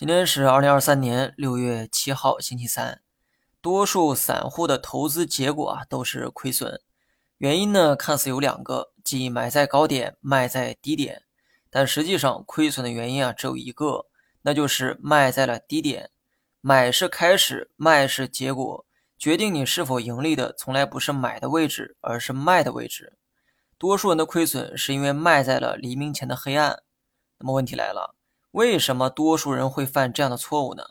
今天是二零二三年六月七号，星期三。多数散户的投资结果啊都是亏损，原因呢看似有两个，即买在高点，卖在低点。但实际上亏损的原因啊只有一个，那就是卖在了低点。买是开始，卖是结果，决定你是否盈利的从来不是买的位置，而是卖的位置。多数人的亏损是因为卖在了黎明前的黑暗。那么问题来了。为什么多数人会犯这样的错误呢？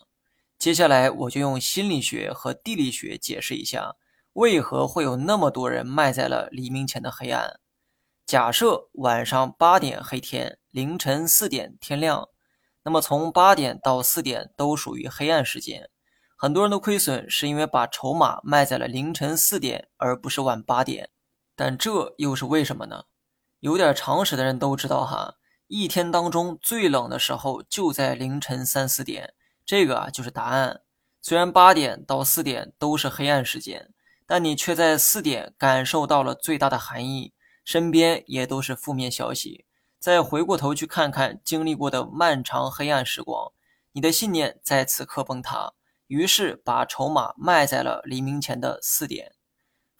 接下来我就用心理学和地理学解释一下，为何会有那么多人卖在了黎明前的黑暗。假设晚上八点黑天，凌晨四点天亮，那么从八点到四点都属于黑暗时间。很多人的亏损是因为把筹码卖在了凌晨四点，而不是晚八点。但这又是为什么呢？有点常识的人都知道哈。一天当中最冷的时候就在凌晨三四点，这个啊就是答案。虽然八点到四点都是黑暗时间，但你却在四点感受到了最大的寒意，身边也都是负面消息。再回过头去看看经历过的漫长黑暗时光，你的信念在此刻崩塌，于是把筹码卖在了黎明前的四点。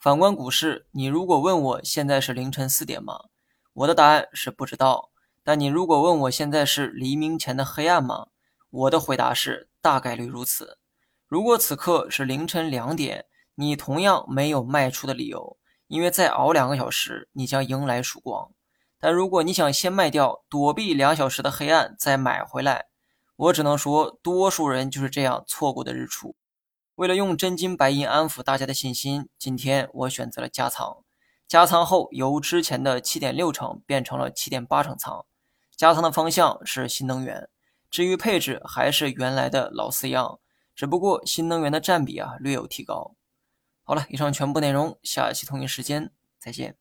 反观股市，你如果问我现在是凌晨四点吗？我的答案是不知道。但你如果问我现在是黎明前的黑暗吗？我的回答是大概率如此。如果此刻是凌晨两点，你同样没有卖出的理由，因为再熬两个小时，你将迎来曙光。但如果你想先卖掉，躲避两小时的黑暗，再买回来，我只能说，多数人就是这样错过的日出。为了用真金白银安抚大家的信心，今天我选择了加仓。加仓后，由之前的七点六成变成了七点八成仓。加仓的方向是新能源，至于配置还是原来的老四样，只不过新能源的占比啊略有提高。好了，以上全部内容，下期同一时间再见。